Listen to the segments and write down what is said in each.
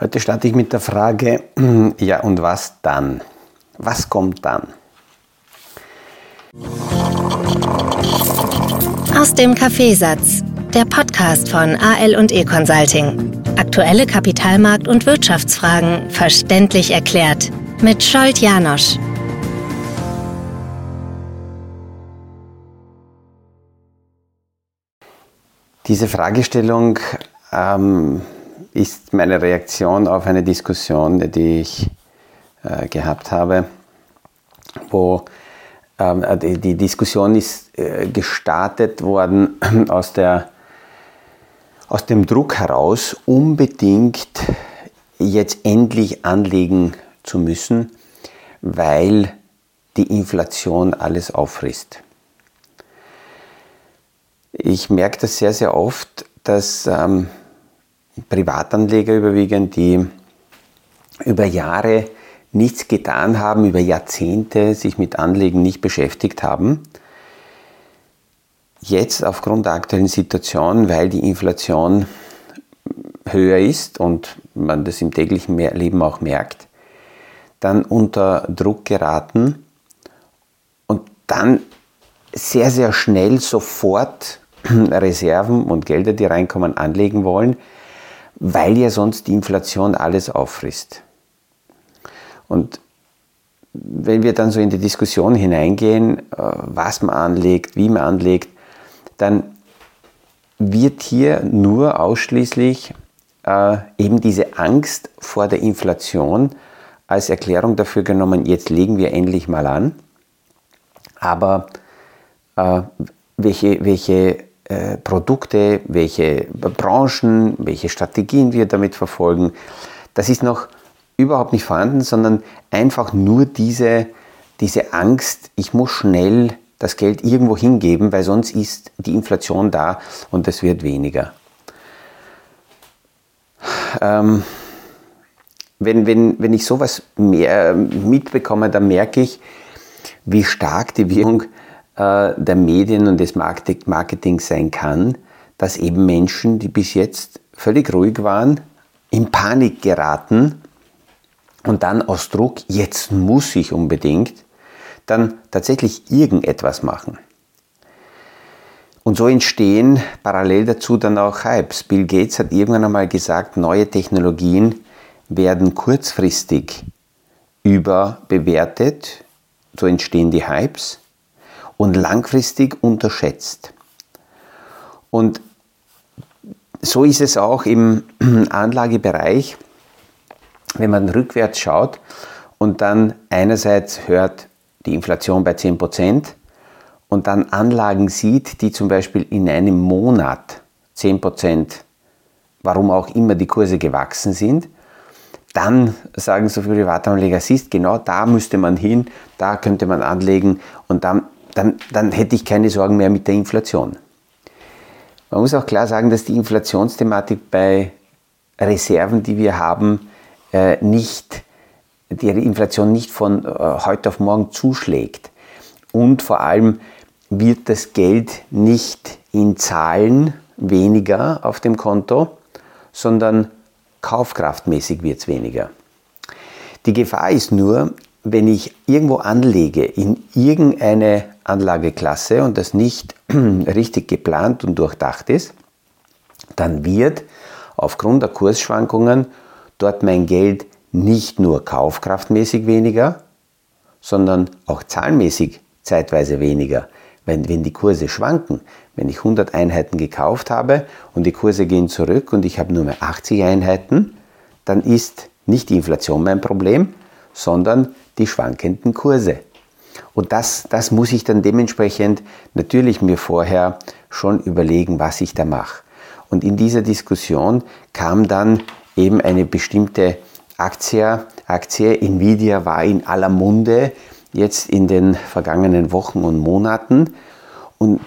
Heute starte ich mit der Frage, ja und was dann? Was kommt dann? Aus dem Kaffeesatz, der Podcast von AL und E Consulting. Aktuelle Kapitalmarkt- und Wirtschaftsfragen verständlich erklärt mit Scholt Janosch. Diese Fragestellung ähm, ist meine Reaktion auf eine Diskussion, die ich äh, gehabt habe, wo ähm, die, die, Diskussion ist äh, gestartet worden aus, der, aus dem Druck heraus, unbedingt jetzt endlich anlegen zu müssen, weil die Inflation alles auffrisst. Ich merke das sehr, sehr oft, dass ähm, Privatanleger überwiegend, die über Jahre nichts getan haben, über Jahrzehnte sich mit Anlegen nicht beschäftigt haben. Jetzt aufgrund der aktuellen Situation, weil die Inflation höher ist und man das im täglichen Leben auch merkt, dann unter Druck geraten und dann sehr, sehr schnell sofort Reserven und Gelder, die reinkommen, anlegen wollen, weil ja sonst die Inflation alles auffrisst. Und wenn wir dann so in die Diskussion hineingehen, äh, was man anlegt, wie man anlegt, dann wird hier nur ausschließlich äh, eben diese Angst vor der Inflation als Erklärung dafür genommen, jetzt legen wir endlich mal an. Aber äh, welche, welche äh, Produkte, welche Branchen, welche Strategien wir damit verfolgen. Das ist noch überhaupt nicht vorhanden, sondern einfach nur diese, diese Angst, ich muss schnell das Geld irgendwo hingeben, weil sonst ist die Inflation da und es wird weniger. Ähm, wenn, wenn, wenn ich sowas mehr mitbekomme, dann merke ich, wie stark die Wirkung äh, der Medien und des Marketings sein kann, dass eben Menschen, die bis jetzt völlig ruhig waren, in Panik geraten und dann aus Druck, jetzt muss ich unbedingt, dann tatsächlich irgendetwas machen. Und so entstehen parallel dazu dann auch Hypes. Bill Gates hat irgendwann einmal gesagt, neue Technologien werden kurzfristig überbewertet. So entstehen die Hypes und langfristig unterschätzt. Und so ist es auch im Anlagebereich, wenn man rückwärts schaut und dann einerseits hört die Inflation bei 10% und dann Anlagen sieht, die zum Beispiel in einem Monat 10%, warum auch immer die Kurse gewachsen sind, dann sagen so viele Privatanleger, siehst, genau da müsste man hin, da könnte man anlegen und dann dann, dann hätte ich keine Sorgen mehr mit der Inflation. Man muss auch klar sagen, dass die Inflationsthematik bei Reserven, die wir haben, äh, nicht, die Inflation nicht von äh, heute auf morgen zuschlägt. Und vor allem wird das Geld nicht in Zahlen weniger auf dem Konto, sondern kaufkraftmäßig wird es weniger. Die Gefahr ist nur, wenn ich irgendwo anlege in irgendeine Anlageklasse und das nicht richtig geplant und durchdacht ist, dann wird aufgrund der Kursschwankungen dort mein Geld nicht nur kaufkraftmäßig weniger, sondern auch zahlenmäßig zeitweise weniger. Wenn, wenn die Kurse schwanken, wenn ich 100 Einheiten gekauft habe und die Kurse gehen zurück und ich habe nur mehr 80 Einheiten, dann ist nicht die Inflation mein Problem, sondern die schwankenden Kurse. Und das, das muss ich dann dementsprechend natürlich mir vorher schon überlegen, was ich da mache. Und in dieser Diskussion kam dann eben eine bestimmte Aktie. Aktie Nvidia war in aller Munde jetzt in den vergangenen Wochen und Monaten und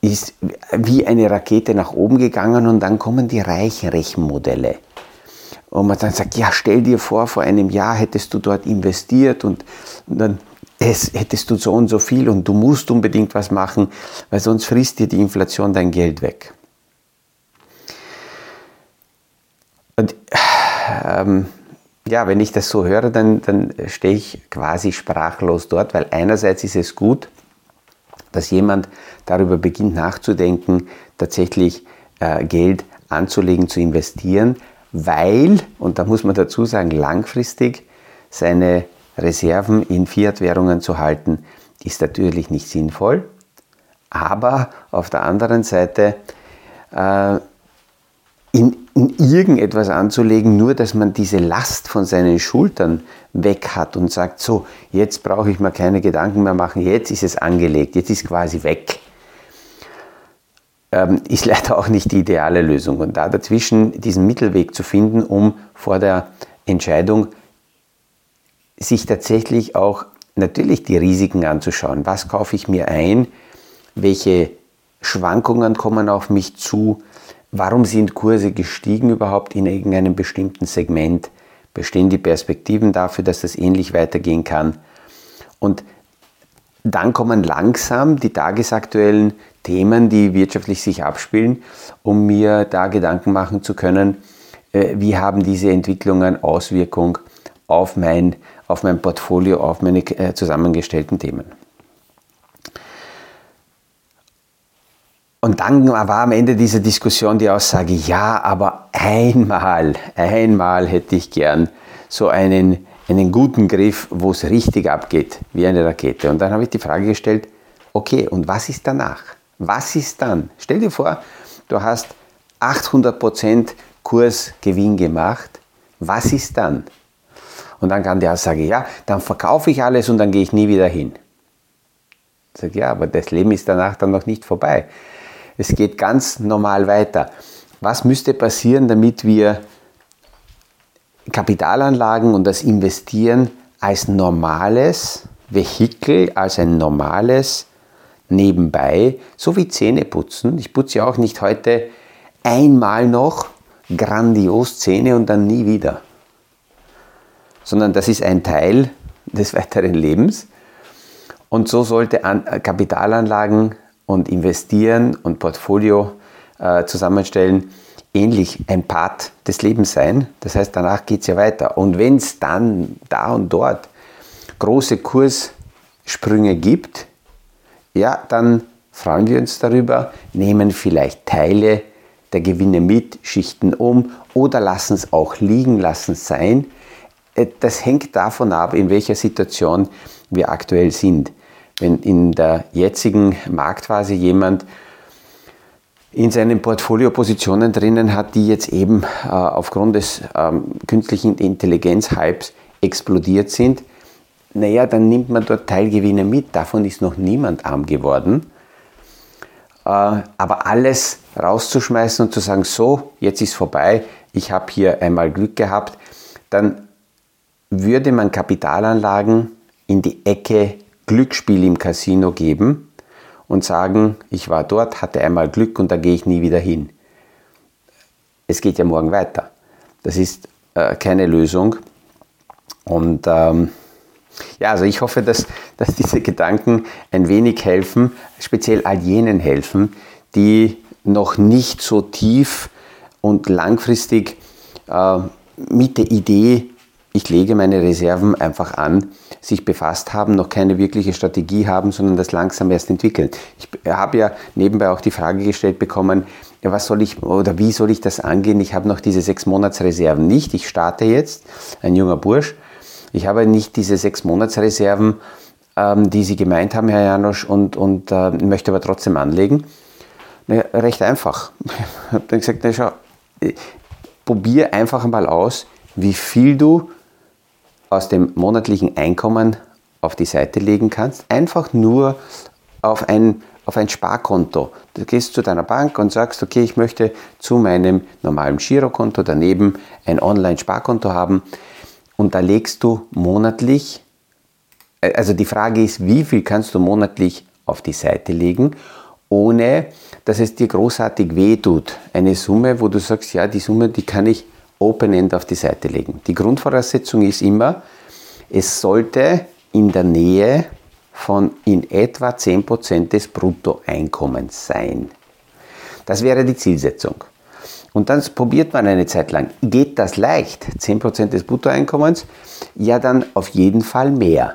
ist wie eine Rakete nach oben gegangen und dann kommen die reichen Rechenmodelle. Und man dann sagt, ja, stell dir vor, vor einem Jahr hättest du dort investiert und, und dann es, hättest du so und so viel und du musst unbedingt was machen, weil sonst frisst dir die Inflation dein Geld weg. Und ähm, ja, wenn ich das so höre, dann, dann stehe ich quasi sprachlos dort, weil einerseits ist es gut, dass jemand darüber beginnt nachzudenken, tatsächlich äh, Geld anzulegen, zu investieren, weil, und da muss man dazu sagen, langfristig seine Reserven in Fiat-Währungen zu halten, ist natürlich nicht sinnvoll. Aber auf der anderen Seite äh, in, in irgendetwas anzulegen, nur dass man diese Last von seinen Schultern weg hat und sagt, so, jetzt brauche ich mir keine Gedanken mehr machen, jetzt ist es angelegt, jetzt ist quasi weg, ähm, ist leider auch nicht die ideale Lösung. Und da dazwischen diesen Mittelweg zu finden, um vor der Entscheidung sich tatsächlich auch natürlich die Risiken anzuschauen. Was kaufe ich mir ein? Welche Schwankungen kommen auf mich zu? Warum sind Kurse gestiegen überhaupt in irgendeinem bestimmten Segment? Bestehen die Perspektiven dafür, dass das ähnlich weitergehen kann? Und dann kommen langsam die tagesaktuellen Themen, die wirtschaftlich sich abspielen, um mir da Gedanken machen zu können, äh, wie haben diese Entwicklungen Auswirkung auf mein, auf mein Portfolio, auf meine äh, zusammengestellten Themen. Und dann war am Ende dieser Diskussion die Aussage, ja, aber einmal, einmal hätte ich gern so einen, einen guten Griff, wo es richtig abgeht, wie eine Rakete. Und dann habe ich die Frage gestellt, okay, und was ist danach? Was ist dann? Stell dir vor, du hast 800% Kursgewinn gemacht. Was ist dann? Und dann kam die Aussage, ja, dann verkaufe ich alles und dann gehe ich nie wieder hin. Ich sage, ja, aber das Leben ist danach dann noch nicht vorbei. Es geht ganz normal weiter. Was müsste passieren, damit wir Kapitalanlagen und das Investieren als normales Vehikel, als ein normales nebenbei, so wie Zähne putzen. Ich putze ja auch nicht heute einmal noch grandios Zähne und dann nie wieder. Sondern das ist ein Teil des weiteren Lebens. Und so sollte Kapitalanlagen und investieren und Portfolio äh, zusammenstellen ähnlich ein Part des Lebens sein. Das heißt, danach geht es ja weiter. Und wenn es dann da und dort große Kurssprünge gibt, ja, dann freuen wir uns darüber, nehmen vielleicht Teile der Gewinne mit, schichten um oder lassen es auch liegen, lassen es sein. Äh, das hängt davon ab, in welcher Situation wir aktuell sind wenn in der jetzigen Marktphase jemand in seinen Portfolio Positionen drinnen hat, die jetzt eben äh, aufgrund des ähm, künstlichen Intelligenz-Hypes explodiert sind, naja, dann nimmt man dort Teilgewinne mit. Davon ist noch niemand arm geworden. Äh, aber alles rauszuschmeißen und zu sagen, so, jetzt ist vorbei, ich habe hier einmal Glück gehabt, dann würde man Kapitalanlagen in die Ecke Glücksspiel im Casino geben und sagen, ich war dort, hatte einmal Glück und da gehe ich nie wieder hin. Es geht ja morgen weiter. Das ist äh, keine Lösung. Und ähm, ja, also ich hoffe, dass, dass diese Gedanken ein wenig helfen, speziell all jenen helfen, die noch nicht so tief und langfristig äh, mit der Idee ich lege meine Reserven einfach an, sich befasst haben, noch keine wirkliche Strategie haben, sondern das langsam erst entwickeln. Ich habe ja nebenbei auch die Frage gestellt bekommen, was soll ich oder wie soll ich das angehen? Ich habe noch diese sechs Monatsreserven nicht. Ich starte jetzt, ein junger Bursch. Ich habe nicht diese sechs Monatsreserven, ähm, die Sie gemeint haben, Herr Janosch, und, und äh, möchte aber trotzdem anlegen. Na, recht einfach. Ich habe dann gesagt, na, schau, äh, probier einfach mal aus, wie viel du aus dem monatlichen Einkommen auf die Seite legen kannst, einfach nur auf ein, auf ein Sparkonto. Du gehst zu deiner Bank und sagst, okay, ich möchte zu meinem normalen Girokonto daneben ein Online-Sparkonto haben und da legst du monatlich, äh, also die Frage ist, wie viel kannst du monatlich auf die Seite legen, ohne dass es dir großartig wehtut. Eine Summe, wo du sagst, ja, die Summe, die kann ich Open-End auf die Seite legen. Die Grundvoraussetzung ist immer, es sollte in der Nähe von in etwa 10% des Bruttoeinkommens sein. Das wäre die Zielsetzung. Und dann probiert man eine Zeit lang. Geht das leicht? 10% des Bruttoeinkommens? Ja, dann auf jeden Fall mehr.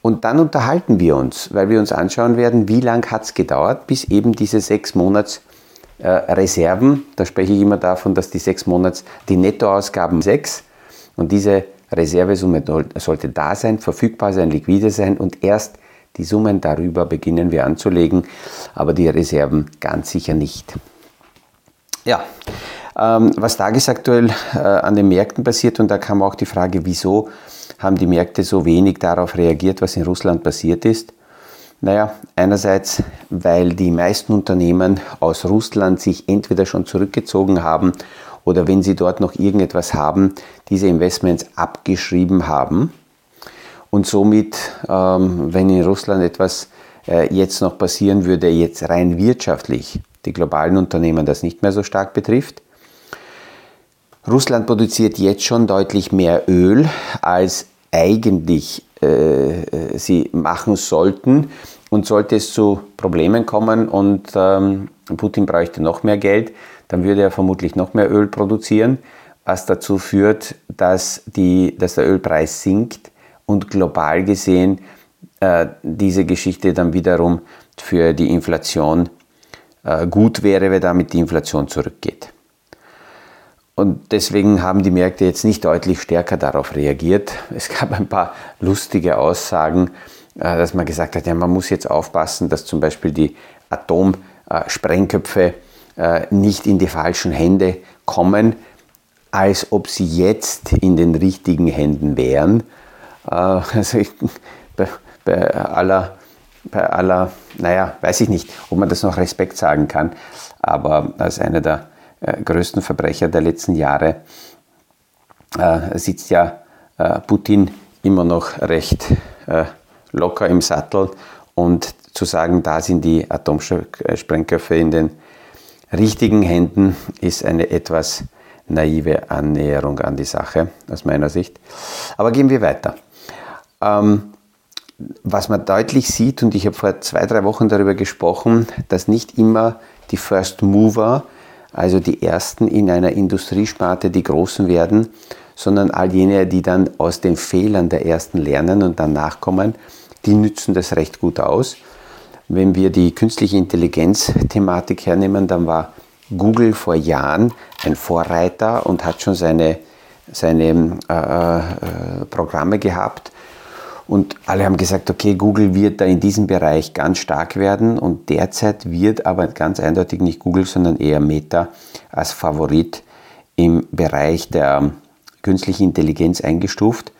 Und dann unterhalten wir uns, weil wir uns anschauen werden, wie lange hat es gedauert, bis eben diese sechs Monats Reserven, da spreche ich immer davon, dass die sechs Monats, die Nettoausgaben sechs. Und diese Reservesumme sollte da sein, verfügbar sein, liquide sein. Und erst die Summen darüber beginnen wir anzulegen, aber die Reserven ganz sicher nicht. Ja, ähm, was tagesaktuell äh, an den Märkten passiert. Und da kam auch die Frage, wieso haben die Märkte so wenig darauf reagiert, was in Russland passiert ist. Naja, einerseits, weil die meisten Unternehmen aus Russland sich entweder schon zurückgezogen haben oder wenn sie dort noch irgendetwas haben, diese Investments abgeschrieben haben. Und somit, ähm, wenn in Russland etwas äh, jetzt noch passieren würde, jetzt rein wirtschaftlich, die globalen Unternehmen das nicht mehr so stark betrifft. Russland produziert jetzt schon deutlich mehr Öl, als eigentlich äh, sie machen sollten. Und sollte es zu Problemen kommen und ähm, Putin bräuchte noch mehr Geld, dann würde er vermutlich noch mehr Öl produzieren, was dazu führt, dass, die, dass der Ölpreis sinkt und global gesehen äh, diese Geschichte dann wiederum für die Inflation äh, gut wäre, wenn damit die Inflation zurückgeht. Und deswegen haben die Märkte jetzt nicht deutlich stärker darauf reagiert. Es gab ein paar lustige Aussagen, äh, dass man gesagt hat, ja, man muss jetzt aufpassen, dass zum Beispiel die Atomsprengköpfe äh, nicht in die falschen Hände kommen, als ob sie jetzt in den richtigen Händen wären. Äh, also ich, bei, bei, aller, bei aller, naja, weiß ich nicht, ob man das noch Respekt sagen kann, aber als einer der größten Verbrecher der letzten Jahre sitzt ja Putin immer noch recht locker im Sattel und zu sagen, da sind die Atomsprengköpfe in den richtigen Händen, ist eine etwas naive Annäherung an die Sache aus meiner Sicht. Aber gehen wir weiter. Ähm, was man deutlich sieht, und ich habe vor zwei, drei Wochen darüber gesprochen, dass nicht immer die First Mover, also die Ersten in einer Industriesparte, die Großen werden, sondern all jene, die dann aus den Fehlern der Ersten lernen und dann nachkommen, die nützen das recht gut aus. Wenn wir die künstliche Intelligenz-Thematik hernehmen, dann war Google vor Jahren ein Vorreiter und hat schon seine, seine äh, äh, Programme gehabt. Und alle haben gesagt, okay, Google wird da in diesem Bereich ganz stark werden. Und derzeit wird aber ganz eindeutig nicht Google, sondern eher Meta als Favorit im Bereich der künstlichen Intelligenz eingestuft.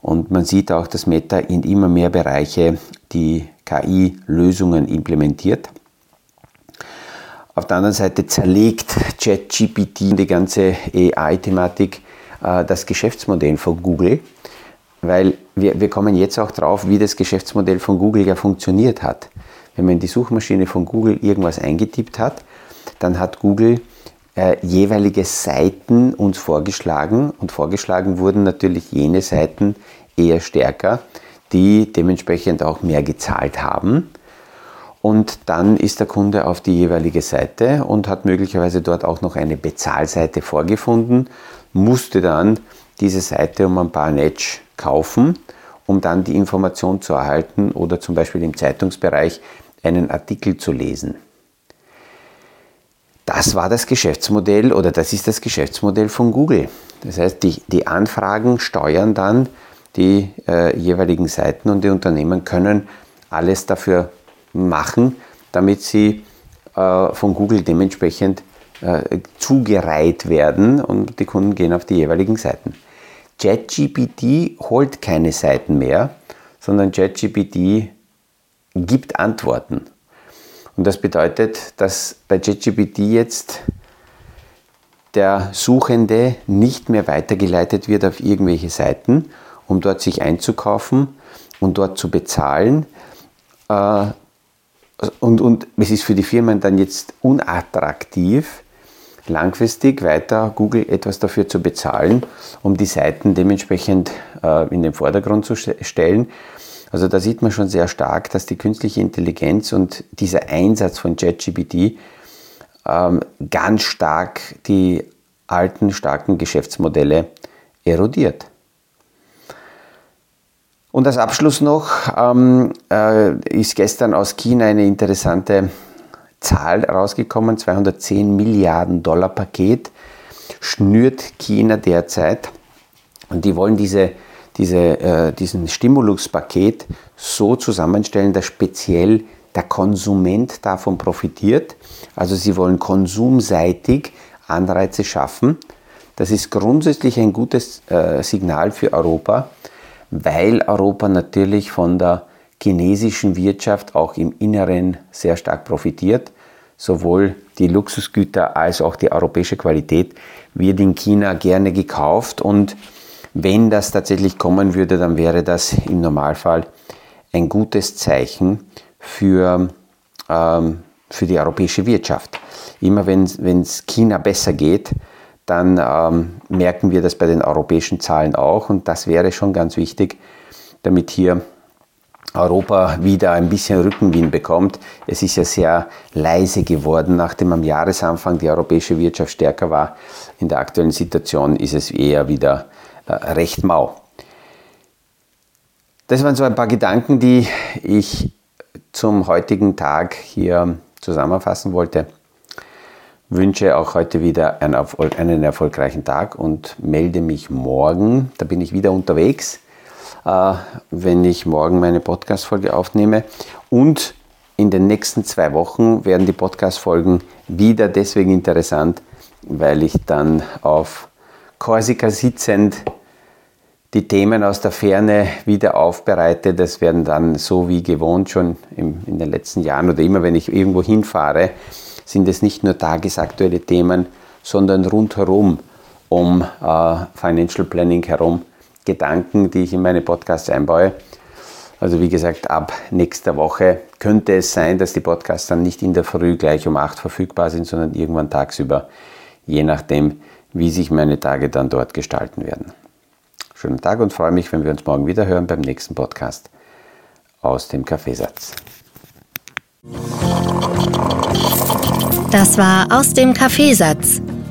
Und man sieht auch, dass Meta in immer mehr Bereiche die KI-Lösungen implementiert. Auf der anderen Seite zerlegt ChatGPT die ganze AI-Thematik äh, das Geschäftsmodell von Google, weil wir, wir kommen jetzt auch drauf, wie das Geschäftsmodell von Google ja funktioniert hat. Wenn man in die Suchmaschine von Google irgendwas eingetippt hat, dann hat Google äh, jeweilige Seiten uns vorgeschlagen und vorgeschlagen wurden natürlich jene Seiten eher stärker, die dementsprechend auch mehr gezahlt haben. Und dann ist der Kunde auf die jeweilige Seite und hat möglicherweise dort auch noch eine Bezahlseite vorgefunden, musste dann diese Seite um ein paar Netsch kaufen, um dann die Information zu erhalten oder zum Beispiel im Zeitungsbereich einen Artikel zu lesen. Das war das Geschäftsmodell oder das ist das Geschäftsmodell von Google. Das heißt, die, die Anfragen steuern dann die äh, jeweiligen Seiten und die Unternehmen können alles dafür machen, damit sie äh, von Google dementsprechend äh, zugereiht werden und die Kunden gehen auf die jeweiligen Seiten. JetGPT holt keine Seiten mehr, sondern JetGPT gibt Antworten. Und das bedeutet, dass bei JetGPT jetzt der Suchende nicht mehr weitergeleitet wird auf irgendwelche Seiten, um dort sich einzukaufen und dort zu bezahlen. Äh, und, und es ist für die Firmen dann jetzt unattraktiv, langfristig weiter Google etwas dafür zu bezahlen, um die Seiten dementsprechend äh, in den Vordergrund zu stellen. Also da sieht man schon sehr stark, dass die künstliche Intelligenz und dieser Einsatz von ChatGPT ähm, ganz stark die alten, starken Geschäftsmodelle erodiert. Und als Abschluss noch ähm, äh, ist gestern aus China eine interessante Zahl rausgekommen, 210 Milliarden Dollar Paket schnürt China derzeit. Und die wollen diese, diese, äh, diesen Stimuluspaket so zusammenstellen, dass speziell der Konsument davon profitiert. Also sie wollen konsumseitig Anreize schaffen. Das ist grundsätzlich ein gutes äh, Signal für Europa, weil Europa natürlich von der chinesischen Wirtschaft auch im Inneren sehr stark profitiert. Sowohl die Luxusgüter als auch die europäische Qualität wird in China gerne gekauft und wenn das tatsächlich kommen würde, dann wäre das im Normalfall ein gutes Zeichen für, ähm, für die europäische Wirtschaft. Immer wenn es China besser geht, dann ähm, merken wir das bei den europäischen Zahlen auch und das wäre schon ganz wichtig, damit hier Europa wieder ein bisschen Rückenwind bekommt. Es ist ja sehr leise geworden, nachdem am Jahresanfang die europäische Wirtschaft stärker war. In der aktuellen Situation ist es eher wieder äh, recht mau. Das waren so ein paar Gedanken, die ich zum heutigen Tag hier zusammenfassen wollte. Wünsche auch heute wieder einen erfolgreichen Tag und melde mich morgen. Da bin ich wieder unterwegs, wenn ich morgen meine Podcast-Folge aufnehme. Und in den nächsten zwei Wochen werden die Podcast-Folgen wieder deswegen interessant, weil ich dann auf Korsika sitzend die Themen aus der Ferne wieder aufbereite. Das werden dann so wie gewohnt schon in den letzten Jahren oder immer, wenn ich irgendwo hinfahre, sind es nicht nur tagesaktuelle Themen, sondern rundherum um äh, Financial Planning herum Gedanken, die ich in meine Podcasts einbaue. Also wie gesagt, ab nächster Woche könnte es sein, dass die Podcasts dann nicht in der Früh gleich um 8 verfügbar sind, sondern irgendwann tagsüber, je nachdem, wie sich meine Tage dann dort gestalten werden. Schönen Tag und freue mich, wenn wir uns morgen wieder hören beim nächsten Podcast aus dem Kaffeesatz. Das war aus dem Kaffeesatz,